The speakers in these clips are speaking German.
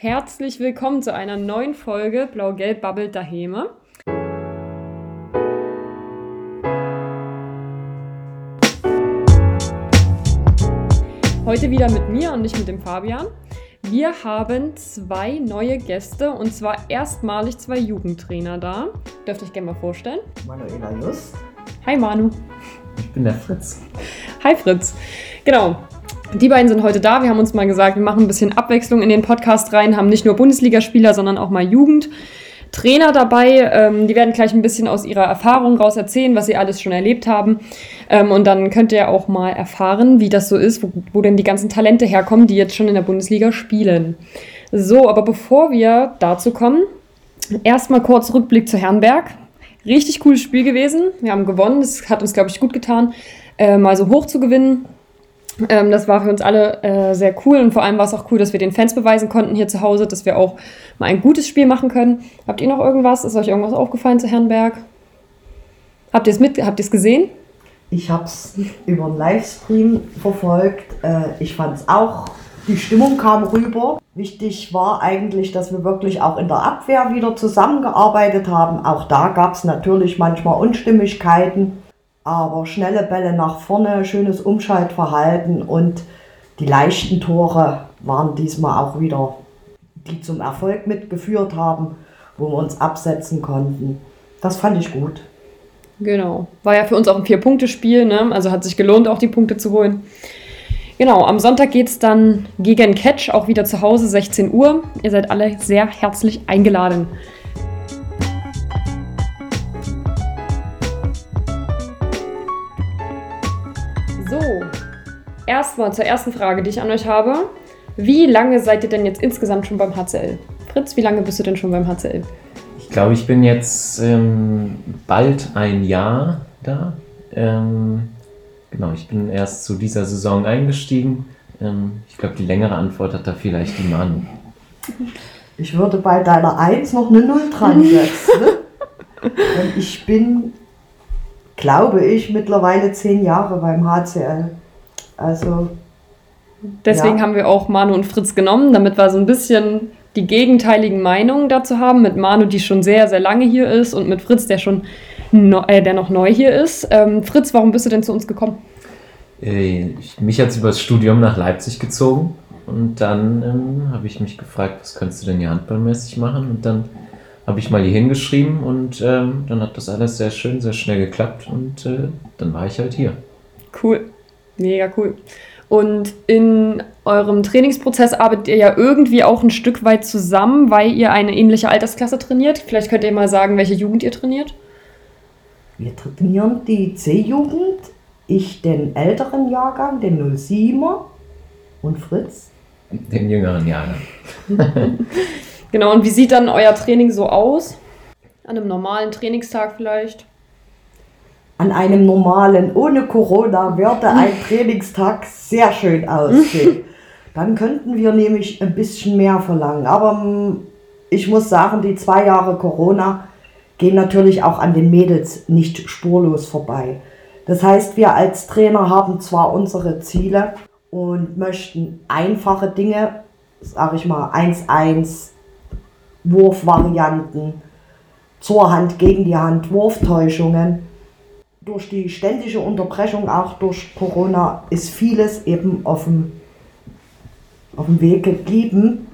Herzlich willkommen zu einer neuen Folge Blau-Gelb babbelt Daheme. Heute wieder mit mir und nicht mit dem Fabian. Wir haben zwei neue Gäste und zwar erstmalig zwei Jugendtrainer da. Dürft euch gerne mal vorstellen? Manuela Just. Hi Manu. Ich bin der Fritz. Hi Fritz. Genau. Die beiden sind heute da. Wir haben uns mal gesagt, wir machen ein bisschen Abwechslung in den Podcast rein, haben nicht nur Bundesligaspieler, sondern auch mal Jugendtrainer dabei. Ähm, die werden gleich ein bisschen aus ihrer Erfahrung raus erzählen, was sie alles schon erlebt haben. Ähm, und dann könnt ihr auch mal erfahren, wie das so ist, wo, wo denn die ganzen Talente herkommen, die jetzt schon in der Bundesliga spielen. So, aber bevor wir dazu kommen, erstmal kurz Rückblick zu Herrenberg. Richtig cooles Spiel gewesen. Wir haben gewonnen. Das hat uns, glaube ich, gut getan, äh, mal so hoch zu gewinnen. Ähm, das war für uns alle äh, sehr cool und vor allem war es auch cool, dass wir den Fans beweisen konnten hier zu Hause, dass wir auch mal ein gutes Spiel machen können. Habt ihr noch irgendwas? Ist euch irgendwas aufgefallen zu Herrenberg? Habt ihr es mit? Habt ihr es gesehen? Ich habe es über einen Livestream verfolgt. Äh, ich fand es auch, die Stimmung kam rüber. Wichtig war eigentlich, dass wir wirklich auch in der Abwehr wieder zusammengearbeitet haben. Auch da gab es natürlich manchmal Unstimmigkeiten, aber schnelle Bälle nach vorne, schönes Umschaltverhalten und die leichten Tore waren diesmal auch wieder, die zum Erfolg mitgeführt haben, wo wir uns absetzen konnten. Das fand ich gut. Genau. War ja für uns auch ein Vier-Punkte-Spiel, ne? also hat sich gelohnt, auch die Punkte zu holen. Genau, am Sonntag geht es dann gegen Catch, auch wieder zu Hause, 16 Uhr. Ihr seid alle sehr herzlich eingeladen. Erstmal zur ersten Frage, die ich an euch habe. Wie lange seid ihr denn jetzt insgesamt schon beim HCL? Fritz, wie lange bist du denn schon beim HCL? Ich glaube, ich bin jetzt ähm, bald ein Jahr da. Ähm, genau, ich bin erst zu dieser Saison eingestiegen. Ähm, ich glaube, die längere Antwort hat da vielleicht die Manu. Ich würde bei deiner 1 noch eine 0 dran setzen. Ich bin, glaube ich, mittlerweile zehn Jahre beim HCL. Also, Deswegen Ja. haben wir auch Manu und Fritz genommen, damit wir so ein bisschen die gegenteiligen Meinungen dazu haben. Mit Manu, die schon sehr, sehr lange hier ist, und mit Fritz, der schon no, äh, der noch neu hier ist. Ähm, Fritz, warum bist du denn zu uns gekommen? Äh, ich, mich hat es über das Studium nach Leipzig gezogen. Und dann ähm, habe ich mich gefragt, was könntest du denn hier handballmäßig machen? Und dann habe ich mal hier hingeschrieben und ähm, dann hat das alles sehr schön, sehr schnell geklappt. Und äh, dann war ich halt hier. Cool, mega cool. Und in eurem Trainingsprozess arbeitet ihr ja irgendwie auch ein Stück weit zusammen, weil ihr eine ähnliche Altersklasse trainiert. Vielleicht könnt ihr mal sagen, welche Jugend ihr trainiert. wir trainieren die C-Jugend, ich den älteren Jahrgang, den 07er und Fritz. Den jüngeren Jahren. Genau, und wie sieht dann euer Training so aus? An einem normalen Trainingstag vielleicht? An einem normalen, ohne Corona, würde ein Trainingstag sehr schön aussehen. Dann könnten wir nämlich ein bisschen mehr verlangen. Aber mm, ich muss sagen, die zwei Jahre Corona gehen natürlich auch an den Mädels nicht spurlos vorbei. Das heißt, wir als Trainer haben zwar unsere Ziele und möchten einfache Dinge, sage ich mal, 1-1, Wurfvarianten, zur Hand, gegen die Hand, Wurftäuschungen. Durch die ständige Unterbrechung, auch durch Corona, ist vieles eben auf dem, auf dem Weg geblieben.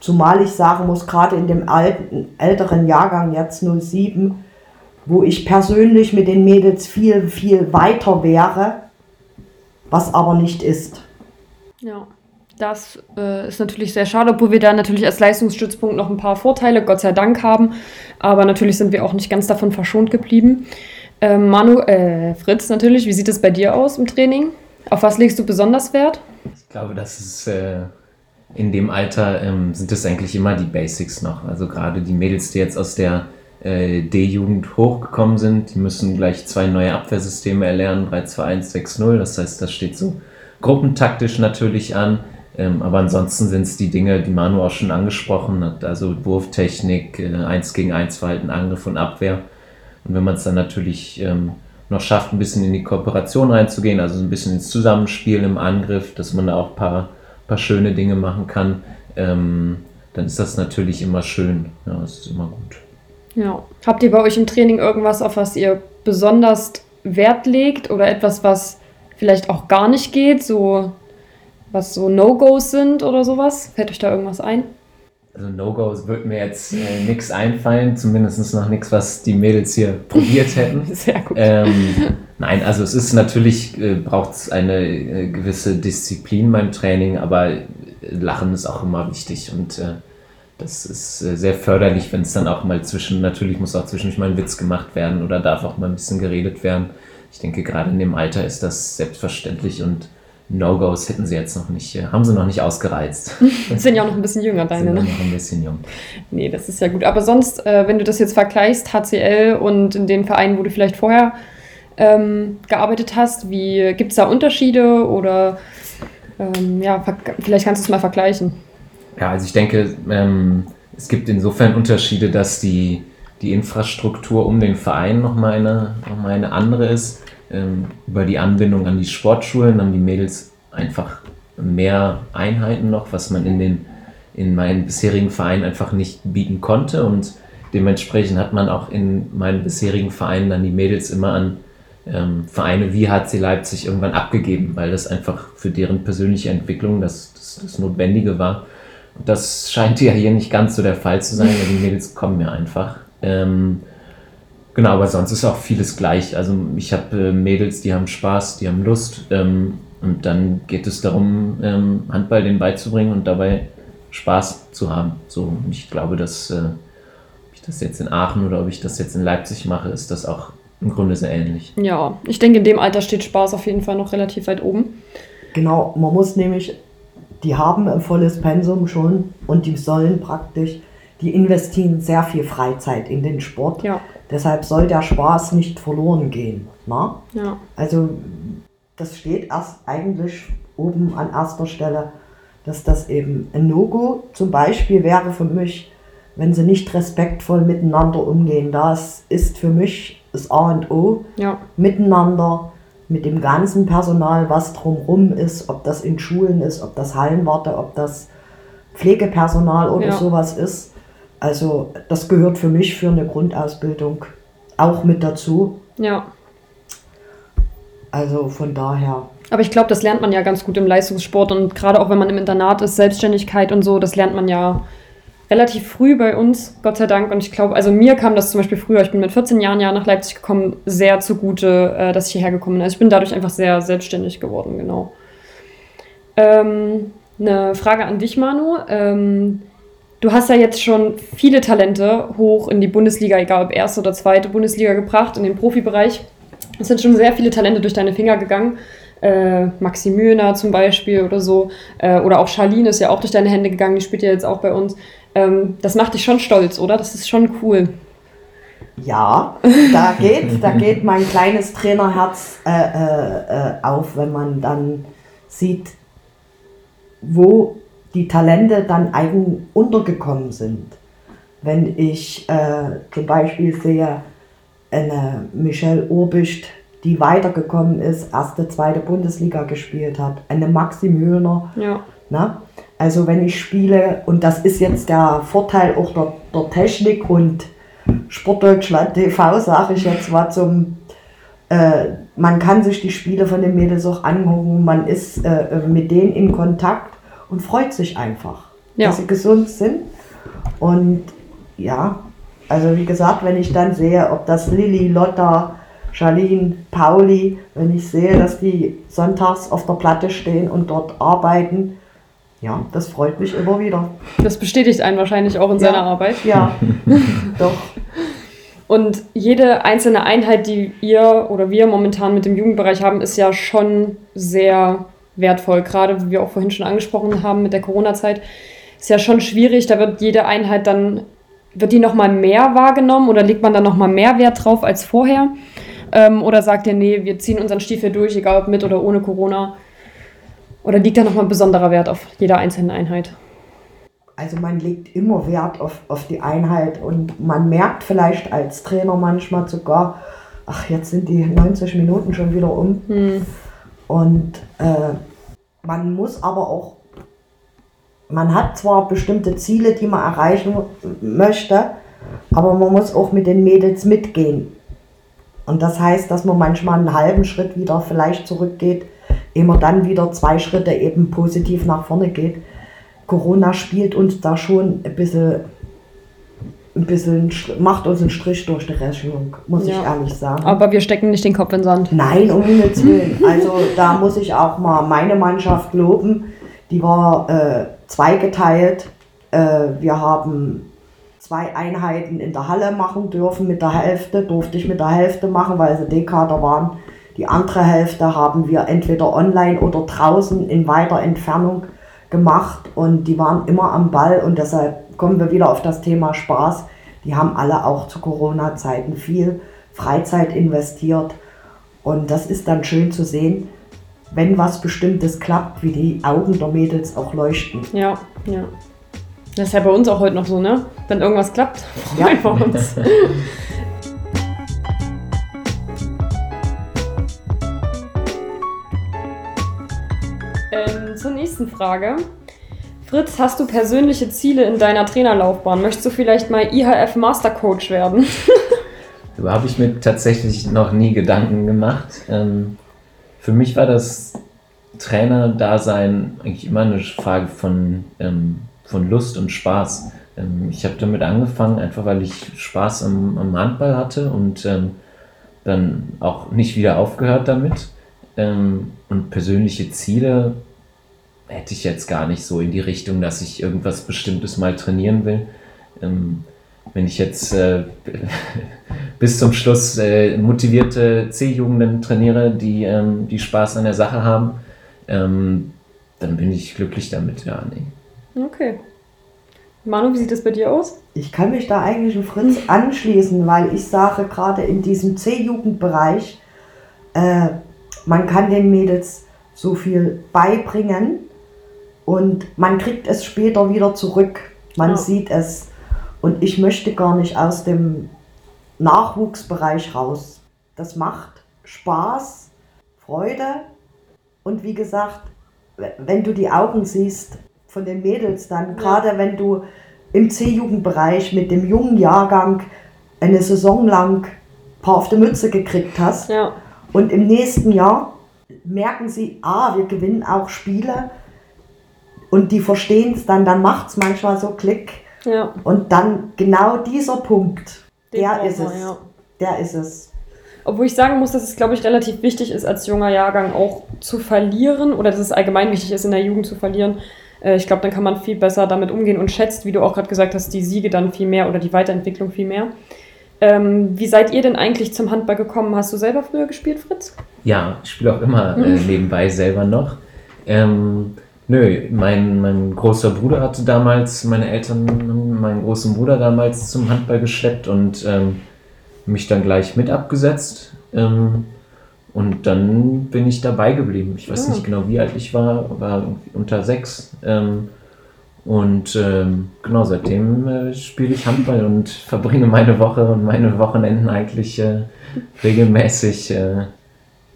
Zumal ich sagen muss, gerade in dem alten, älteren Jahrgang, jetzt 07, wo ich persönlich mit den Mädels viel, viel weiter wäre, was aber nicht ist. Ja, das äh, ist natürlich sehr schade, obwohl wir da natürlich als Leistungsstützpunkt noch ein paar Vorteile, Gott sei Dank, haben. Aber natürlich sind wir auch nicht ganz davon verschont geblieben. Ähm, Manu, äh, Fritz natürlich, wie sieht es bei dir aus im Training? Auf was legst du besonders Wert? Ich glaube, das ist äh, in dem Alter ähm, sind es eigentlich immer die Basics noch. Also gerade die Mädels, die jetzt aus der äh, D-Jugend hochgekommen sind, die müssen gleich zwei neue Abwehrsysteme erlernen, 3-2-1-6-0. Das heißt, das steht so gruppentaktisch natürlich an. Ähm, aber ansonsten sind es die Dinge, die Manu auch schon angesprochen hat, also Wurftechnik, äh, 1 gegen 1 Verhalten, Angriff und Abwehr. Und wenn man es dann natürlich ähm, noch schafft, ein bisschen in die Kooperation reinzugehen, also ein bisschen ins Zusammenspiel im Angriff, dass man da auch ein paar, paar schöne Dinge machen kann, ähm, dann ist das natürlich immer schön. Ja, das ist immer gut. Ja. Habt ihr bei euch im Training irgendwas, auf was ihr besonders Wert legt oder etwas, was vielleicht auch gar nicht geht, so was so No-Gos sind oder sowas? Fällt euch da irgendwas ein? Also No-Gos wird mir jetzt äh, nichts einfallen, zumindest noch nichts, was die Mädels hier probiert hätten. Sehr gut. Ähm, nein, also es ist natürlich, äh, braucht es eine äh, gewisse Disziplin beim Training, aber Lachen ist auch immer wichtig und äh, das ist äh, sehr förderlich, wenn es dann auch mal zwischen, natürlich muss auch zwischendurch mal ein Witz gemacht werden oder darf auch mal ein bisschen geredet werden. Ich denke, gerade in dem Alter ist das selbstverständlich und No-Gos hätten sie jetzt noch nicht, äh, haben sie noch nicht ausgereizt. sind ja auch noch ein bisschen jünger, deine, sind ne? noch ein bisschen jung. Nee, das ist ja gut. Aber sonst, äh, wenn du das jetzt vergleichst, HCL und in den Vereinen, wo du vielleicht vorher ähm, gearbeitet hast, wie gibt es da Unterschiede oder ähm, ja, vielleicht kannst du es mal vergleichen. Ja, also ich denke, ähm, es gibt insofern Unterschiede, dass die, die Infrastruktur um den Verein nochmal eine, noch mal eine andere ist. Ähm, über die Anbindung an die Sportschulen haben die Mädels einfach mehr Einheiten noch, was man in, den, in meinen bisherigen Vereinen einfach nicht bieten konnte. Und dementsprechend hat man auch in meinen bisherigen Vereinen dann die Mädels immer an ähm, Vereine wie HC Leipzig irgendwann abgegeben, weil das einfach für deren persönliche Entwicklung das, das, das Notwendige war. Und das scheint ja hier nicht ganz so der Fall zu sein, weil die Mädels kommen ja einfach. Ähm, genau, aber sonst ist auch vieles gleich. Also ich habe äh, Mädels, die haben Spaß, die haben Lust. Ähm, und dann geht es darum, ähm, Handball denen beizubringen und dabei Spaß zu haben. So, und ich glaube, dass äh, ob ich das jetzt in Aachen oder ob ich das jetzt in Leipzig mache, ist das auch im Grunde sehr ähnlich. Ja, ich denke, in dem Alter steht Spaß auf jeden Fall noch relativ weit oben. Genau, man muss nämlich, die haben ein volles Pensum schon und die sollen praktisch, die investieren sehr viel Freizeit in den Sport. Ja. Deshalb soll der Spaß nicht verloren gehen. Na? Ja. Also das steht erst eigentlich oben an erster Stelle, dass das eben ein No-Go zum Beispiel wäre für mich, wenn sie nicht respektvoll miteinander umgehen. Das ist für mich das A und O Ja. miteinander, mit dem ganzen Personal, was drumherum ist, ob das in Schulen ist, ob das Hallenwarte, ob das Pflegepersonal oder Ja. sowas ist. Also das gehört für mich für eine Grundausbildung auch mit dazu. Ja. Also von daher, Aber ich glaube, das lernt man ja ganz gut im Leistungssport und gerade auch wenn man im Internat ist, Selbstständigkeit und so, das lernt man ja relativ früh bei uns, Gott sei Dank. Und ich glaube, also mir kam das zum Beispiel früher, ich bin mit 14 Jahren ja nach Leipzig gekommen, sehr zugute, äh, dass ich hierher gekommen bin. Also ich bin dadurch einfach sehr selbstständig geworden, genau. Ähm, eine Frage an dich, Manu. Ähm, du hast ja jetzt schon viele Talente hoch in die Bundesliga, egal ob erste oder zweite Bundesliga gebracht, in den Profibereich. Es sind schon sehr viele Talente durch deine Finger gegangen. Äh, Maxi Mühner zum Beispiel oder so. Äh, oder auch Charlene ist ja auch durch deine Hände gegangen, die spielt ja jetzt auch bei uns. Ähm, das macht dich schon stolz, oder? Das ist schon cool. ja, da geht, da geht mein kleines Trainerherz äh, äh, äh, auf, wenn man dann sieht, wo die Talente dann eigen untergekommen sind. Wenn ich äh, zum Beispiel sehe, eine Michelle Urbicht, die weitergekommen ist, erste, zweite Bundesliga gespielt hat, eine Maxi Mühlner, Ja. Ne? Also wenn ich spiele, und das ist jetzt der Vorteil auch der, der Technik und Sportdeutschland TV, sage ich jetzt mal zum, äh, man kann sich die Spiele von den Mädels auch angucken, man ist äh, mit denen in Kontakt und freut sich einfach, Ja. dass sie gesund sind. Und ja, also wie gesagt, wenn ich dann sehe, ob das Lilly, Lotta, Charlene, Pauli, wenn ich sehe, dass die sonntags auf der Platte stehen und dort arbeiten, ja, das freut mich immer wieder. Das bestätigt einen wahrscheinlich auch in Ja. seiner Arbeit. Ja, doch. Und jede einzelne Einheit, die ihr oder wir momentan mit dem Jugendbereich haben, ist ja schon sehr wertvoll. Gerade wie wir auch vorhin schon angesprochen haben mit der Corona-Zeit, ist ja schon schwierig. Da wird jede Einheit dann, wird die nochmal mehr wahrgenommen oder legt man dann nochmal mehr Wert drauf als vorher? Ähm, oder sagt ihr, nee, wir ziehen unseren Stiefel durch, egal ob mit oder ohne Corona? Oder liegt da nochmal ein besonderer Wert auf jeder einzelnen Einheit? Also man legt immer Wert auf, auf die Einheit und man merkt vielleicht als Trainer manchmal sogar, ach, jetzt sind die 90 Minuten schon wieder um. Hm. Und äh, man muss aber auch man hat zwar bestimmte Ziele, die man erreichen möchte, aber man muss auch mit den Mädels mitgehen. Und das heißt, dass man manchmal einen halben Schritt wieder vielleicht zurückgeht, man dann wieder zwei Schritte eben positiv nach vorne geht. Corona spielt uns da schon ein bisschen, ein bisschen macht uns einen Strich durch die Rechnung, muss ja. ich ehrlich sagen. Aber wir stecken nicht den Kopf in den Sand. Nein, um Himmels Willen. Also da muss ich auch mal meine Mannschaft loben. Die war äh, zweigeteilt. Äh, wir haben zwei Einheiten in der Halle machen dürfen. Mit der Hälfte durfte ich mit der Hälfte machen, weil sie D-Kader waren. Die andere Hälfte haben wir entweder online oder draußen in weiter Entfernung gemacht und die waren immer am Ball und deshalb kommen wir wieder auf das Thema Spaß. Die haben alle auch zu Corona-Zeiten viel Freizeit investiert und das ist dann schön zu sehen, wenn was Bestimmtes klappt, wie die Augen der Mädels auch leuchten. Ja, ja. Das ist ja bei uns auch heute noch so, ne? Wenn irgendwas klappt, freuen ja. wir uns. Frage. Fritz, hast du persönliche Ziele in deiner Trainerlaufbahn? Möchtest du vielleicht mal IHF Mastercoach werden? Darüber habe ich mir tatsächlich noch nie Gedanken gemacht. Ähm, für mich war das Trainer-Dasein eigentlich immer eine Frage von ähm, von Lust und Spaß. Ähm, ich habe damit angefangen, einfach weil ich Spaß am, am Handball hatte und dann auch nicht wieder aufgehört damit. Und persönliche Ziele hätte ich jetzt gar nicht so in die Richtung, dass ich irgendwas Bestimmtes mal trainieren will. Ähm, wenn ich jetzt äh, bis zum Schluss äh, motivierte C-Jugenden trainiere, die, ähm, die Spaß an der Sache haben, ähm, dann bin ich glücklich damit, ja, nee. Okay. Manu, wie sieht das bei dir aus? Ich kann mich da eigentlich an Fritz anschließen, weil ich sage, gerade in diesem C-Jugendbereich, äh, man kann den Mädels so viel beibringen und man kriegt es später wieder zurück. Man ja. sieht es. Und ich möchte gar nicht aus dem Nachwuchsbereich raus. Das macht Spaß, Freude und wie gesagt, wenn du die Augen siehst, von den Mädels dann, gerade wenn du im C-Jugendbereich mit dem jungen Jahrgang eine Saison lang ein paar auf die Mütze gekriegt hast ja. und im nächsten Jahr merken sie, ah, wir gewinnen auch Spiele und die verstehen es dann, dann macht es manchmal so Klick ja. und dann genau dieser Punkt, Den der ist es, ja. der ist es. Obwohl ich sagen muss, dass es, glaube ich, relativ wichtig ist, als junger Jahrgang auch zu verlieren oder dass es allgemein wichtig ist, in der Jugend zu verlieren, äh, ich glaube, dann kann man viel besser damit umgehen und schätzt, wie du auch gerade gesagt hast, die Siege dann viel mehr oder die Weiterentwicklung viel mehr. Ähm, wie seid ihr denn eigentlich zum Handball gekommen? Hast du selber früher gespielt, Fritz? Ja, ich spiele auch immer äh, nebenbei selber noch. Ähm, nö, mein, mein großer Bruder hatte damals, meine Eltern meinen großen Bruder damals zum Handball geschleppt und ähm, mich dann gleich mit abgesetzt. Ähm, und dann bin ich dabei geblieben. Ich weiß ja. nicht genau, wie alt ich war, war unter sechs. Ähm, und ähm, genau, seitdem äh, spiele ich Handball und verbringe meine Woche und meine Wochenenden eigentlich äh, regelmäßig äh,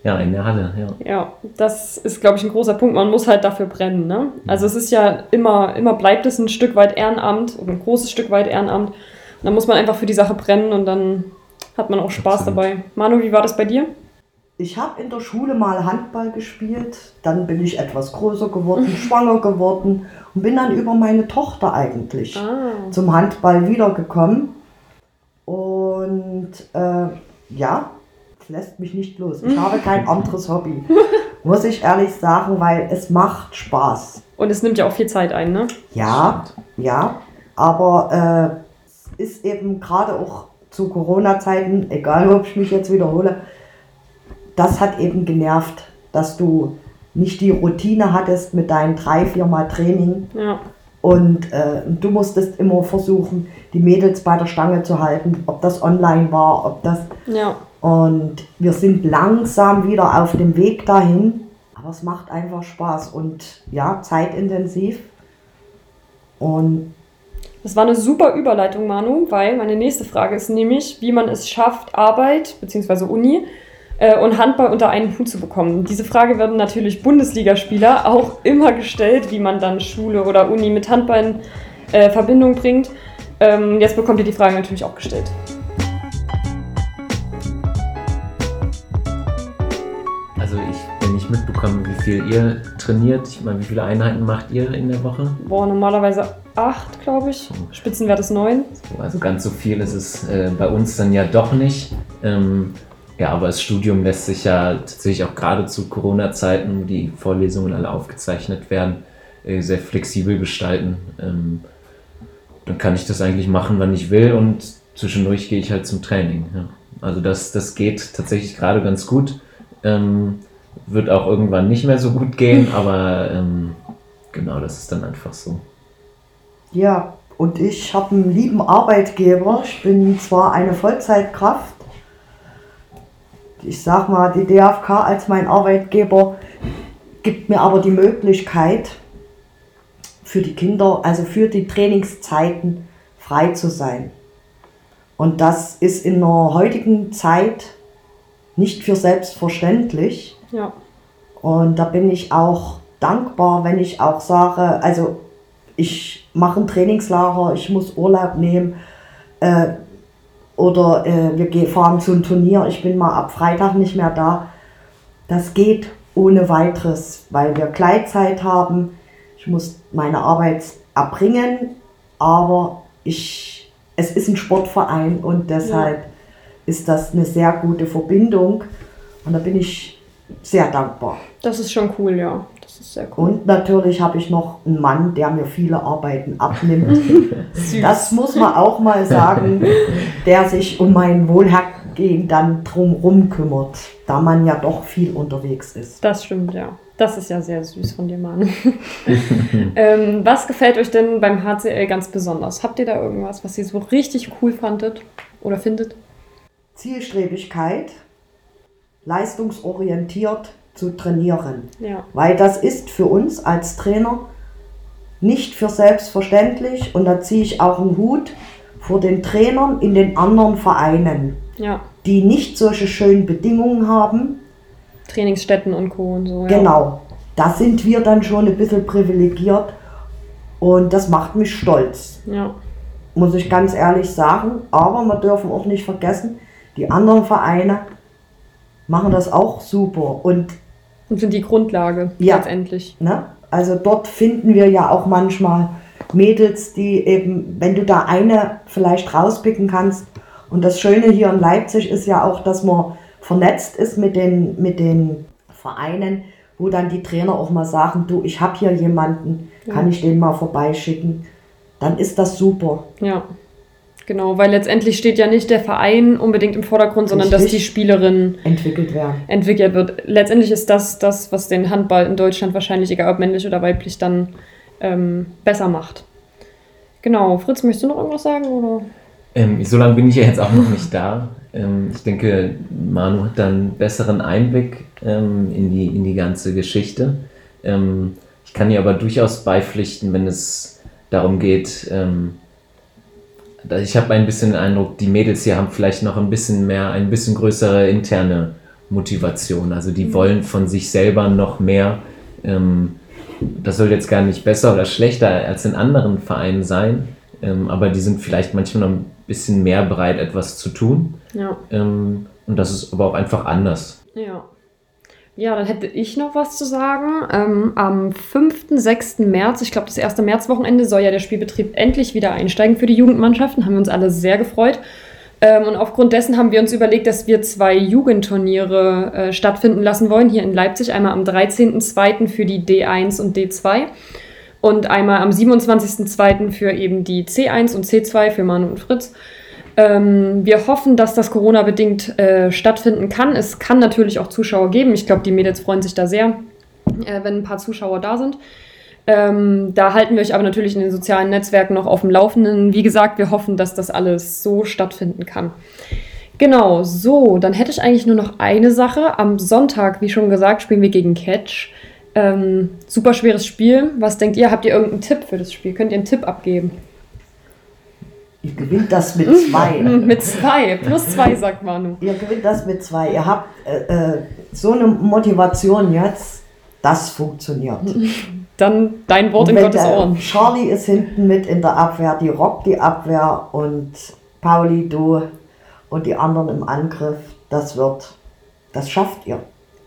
ja, in der Halle. Ja, ja das ist, glaube ich, ein großer Punkt. Man muss halt dafür brennen. Ne? Also es ist ja immer, immer bleibt es ein Stück weit Ehrenamt oder ein großes Stück weit Ehrenamt. Und dann muss man einfach für die Sache brennen und dann hat man auch Spaß Absolut. dabei. Manu, wie war das bei dir? Ich habe in der Schule mal Handball gespielt, dann bin ich etwas größer geworden, schwanger geworden und bin dann über meine Tochter eigentlich ah. zum Handball wiedergekommen. Und äh, ja, es lässt mich nicht los. Ich habe kein anderes Hobby, muss ich ehrlich sagen, weil es macht Spaß. Und es nimmt ja auch viel Zeit ein, ne? Ja, ja, aber äh, es ist eben gerade auch zu Corona-Zeiten, egal ob ich mich jetzt wiederhole, das hat eben genervt, dass du nicht die Routine hattest mit deinen drei, vier Mal Training. Ja. Und äh, du musstest immer versuchen, die Mädels bei der Stange zu halten, ob das online war, ob das. Ja. Und wir sind langsam wieder auf dem Weg dahin. Aber es macht einfach Spaß und ja, zeitintensiv. Und das war eine super Überleitung, Manu, weil meine nächste Frage ist nämlich, wie man es schafft, Arbeit bzw. Uni äh, und Handball unter einen Hut zu bekommen? Diese Frage werden natürlich Bundesligaspieler auch immer gestellt, wie man dann Schule oder Uni mit Handball in äh, Verbindung bringt. Ähm, jetzt bekommt ihr die Frage natürlich auch gestellt. Wenn ich mitbekomme, wie viel ihr trainiert, ich meine, wie viele Einheiten macht ihr in der Woche? Boah, normalerweise acht, glaube ich. Spitzenwert ist neun. Also ganz so viel ist es äh, bei uns dann ja doch nicht. Ähm, ja, aber das Studium lässt sich ja tatsächlich auch gerade zu Corona-Zeiten, wo die Vorlesungen alle aufgezeichnet werden, äh, sehr flexibel gestalten. Ähm, dann kann ich das eigentlich machen, wann ich will und zwischendurch gehe ich halt zum Training. Ja. Also das, das geht tatsächlich gerade ganz gut. Ähm, wird auch irgendwann nicht mehr so gut gehen, aber ähm, genau, das ist dann einfach so. Ja, und ich habe einen lieben Arbeitgeber. Ich bin zwar eine Vollzeitkraft. Ich sag mal, die DFK als mein Arbeitgeber gibt mir aber die Möglichkeit, für die Kinder, also für die Trainingszeiten frei zu sein. Und das ist in der heutigen Zeit nicht für selbstverständlich. Ja. Und da bin ich auch dankbar, wenn ich auch sage, also ich mache ein Trainingslager, ich muss Urlaub nehmen äh, oder äh, wir fahren zu einem Turnier, ich bin mal ab Freitag nicht mehr da. Das geht ohne weiteres, weil wir Gleitzeit haben. Ich muss meine Arbeit erbringen, aber ich, es ist ein Sportverein und deshalb ja. ist das eine sehr gute Verbindung und da bin ich sehr dankbar. Das ist schon cool, ja. Das ist sehr cool. Und natürlich habe ich noch einen Mann, der mir viele Arbeiten abnimmt. das muss man auch mal sagen, der sich um mein Wohlhergehen dann drumherum kümmert, da man ja doch viel unterwegs ist. Das stimmt, ja. Das ist ja sehr süß von dir, Mann. ähm, was gefällt euch denn beim HCL ganz besonders? Habt ihr da irgendwas, was ihr so richtig cool fandet oder findet? Zielstrebigkeit, leistungsorientiert zu trainieren. Ja. Weil das ist für uns als Trainer nicht für selbstverständlich und da ziehe ich auch einen Hut vor den Trainern in den anderen Vereinen, ja. die nicht solche schönen Bedingungen haben. Trainingsstätten und Co. und so. Ja. Genau, da sind wir dann schon ein bisschen privilegiert und das macht mich stolz. Ja. Muss ich ganz ehrlich sagen. Aber wir dürfen auch nicht vergessen, die anderen Vereine machen das auch super und, und sind die Grundlage ja, letztendlich. Ne? Also dort finden wir ja auch manchmal Mädels, die eben, wenn du da eine vielleicht rauspicken kannst. Und das Schöne hier in Leipzig ist ja auch, dass man vernetzt ist mit den, mit den Vereinen, wo dann die Trainer auch mal sagen, du, ich habe hier jemanden, ja. kann ich den mal vorbeischicken. Dann ist das super. Ja. Genau, weil letztendlich steht ja nicht der Verein unbedingt im Vordergrund, sondern Richtig. dass die Spielerin entwickelt werden. Entwickelt wird. Letztendlich ist das das, was den Handball in Deutschland wahrscheinlich, egal ob männlich oder weiblich, dann ähm, besser macht. Genau, Fritz, möchtest du noch irgendwas sagen? Oder? Ähm, so lange bin ich ja jetzt auch noch nicht da. Ähm, ich denke, Manu hat dann einen besseren Einblick ähm, in, die, in die ganze Geschichte. Ähm, ich kann ihr aber durchaus beipflichten, wenn es darum geht, ähm, ich habe ein bisschen den Eindruck, die Mädels hier haben vielleicht noch ein bisschen mehr, ein bisschen größere interne Motivation. Also die mhm. wollen von sich selber noch mehr. Ähm, das soll jetzt gar nicht besser oder schlechter als in anderen Vereinen sein, ähm, aber die sind vielleicht manchmal noch ein bisschen mehr bereit, etwas zu tun. Ja. Ähm, und das ist aber auch einfach anders. Ja. Ja, dann hätte ich noch was zu sagen. Ähm, am 5., 6. März, ich glaube das erste Märzwochenende, soll ja der Spielbetrieb endlich wieder einsteigen für die Jugendmannschaften. Haben wir uns alle sehr gefreut. Ähm, und aufgrund dessen haben wir uns überlegt, dass wir zwei Jugendturniere äh, stattfinden lassen wollen. Hier in Leipzig einmal am 13.02. für die D1 und D2 und einmal am 27.02. für eben die C1 und C2 für Manu und Fritz. Ähm, wir hoffen, dass das Corona-bedingt äh, stattfinden kann. Es kann natürlich auch Zuschauer geben. Ich glaube, die Mädels freuen sich da sehr, äh, wenn ein paar Zuschauer da sind. Ähm, da halten wir euch aber natürlich in den sozialen Netzwerken noch auf dem Laufenden. Wie gesagt, wir hoffen, dass das alles so stattfinden kann. Genau, so, dann hätte ich eigentlich nur noch eine Sache. Am Sonntag, wie schon gesagt, spielen wir gegen Catch. Ähm, super schweres Spiel. Was denkt ihr? Habt ihr irgendeinen Tipp für das Spiel? Könnt ihr einen Tipp abgeben? Ihr gewinnt das mit zwei. Mit zwei, plus zwei, sagt Manu. Ihr gewinnt das mit zwei. Ihr habt äh, äh, so eine Motivation jetzt, das funktioniert. Dann dein Wort in Gottes der Ohren. Charlie ist hinten mit in der Abwehr, die rockt die Abwehr und Pauli, du und die anderen im Angriff. Das wird, das schafft ihr.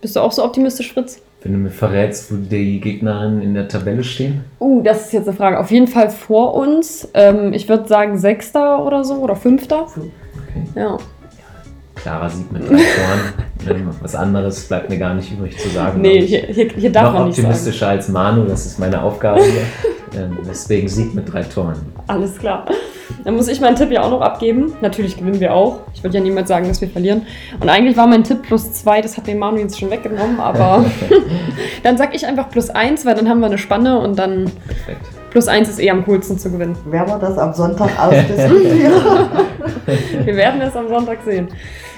Bist du auch so optimistisch, Fritz? Wenn du mir verrätst, wo die Gegnerinnen in der Tabelle stehen. Uh, das ist jetzt eine Frage. Auf jeden Fall vor uns. Ähm, ich würde sagen Sechster oder so oder Fünfter. Okay. Ja. Klarer Sieg mit drei Toren. Was anderes bleibt mir gar nicht übrig zu sagen. Nee, ich. hier, hier, hier darf man nicht sagen. optimistischer als Manu, das ist meine Aufgabe hier. ähm, deswegen Sieg mit drei Toren. Alles klar. Dann muss ich meinen Tipp ja auch noch abgeben. Natürlich gewinnen wir auch. Ich würde ja niemals sagen, dass wir verlieren. Und eigentlich war mein Tipp plus zwei, das hat mir Manu jetzt schon weggenommen, aber dann sag ich einfach plus eins, weil dann haben wir eine Spanne und dann Perfekt. plus eins ist eh am coolsten zu gewinnen. Werden wir das am Sonntag ausdiskutieren? Wir werden es am Sonntag sehen.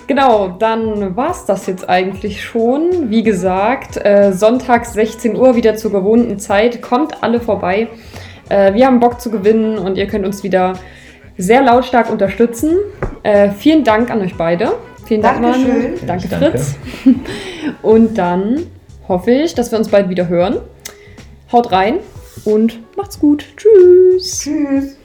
Genau, dann war es das jetzt eigentlich schon. Wie gesagt, äh, sonntags 16 Uhr wieder zur gewohnten Zeit. Kommt alle vorbei. Äh, wir haben Bock zu gewinnen und ihr könnt uns wieder sehr lautstark unterstützen. Äh, vielen Dank an euch beide. Vielen Dank, Manu. Dankeschön. Danke, Danke. Fritz. Und dann hoffe ich, dass wir uns bald wieder hören. Haut rein und macht's gut. Tschüss. Tschüss.